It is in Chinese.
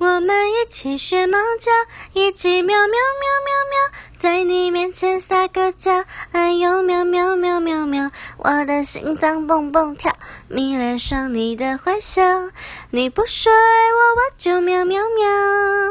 我们一起学猫叫，一起喵喵喵喵喵，在你面前撒个娇。哎呦喵喵喵喵喵，我的心脏蹦蹦跳，迷恋上你的坏笑。你不说爱我，我就喵喵喵。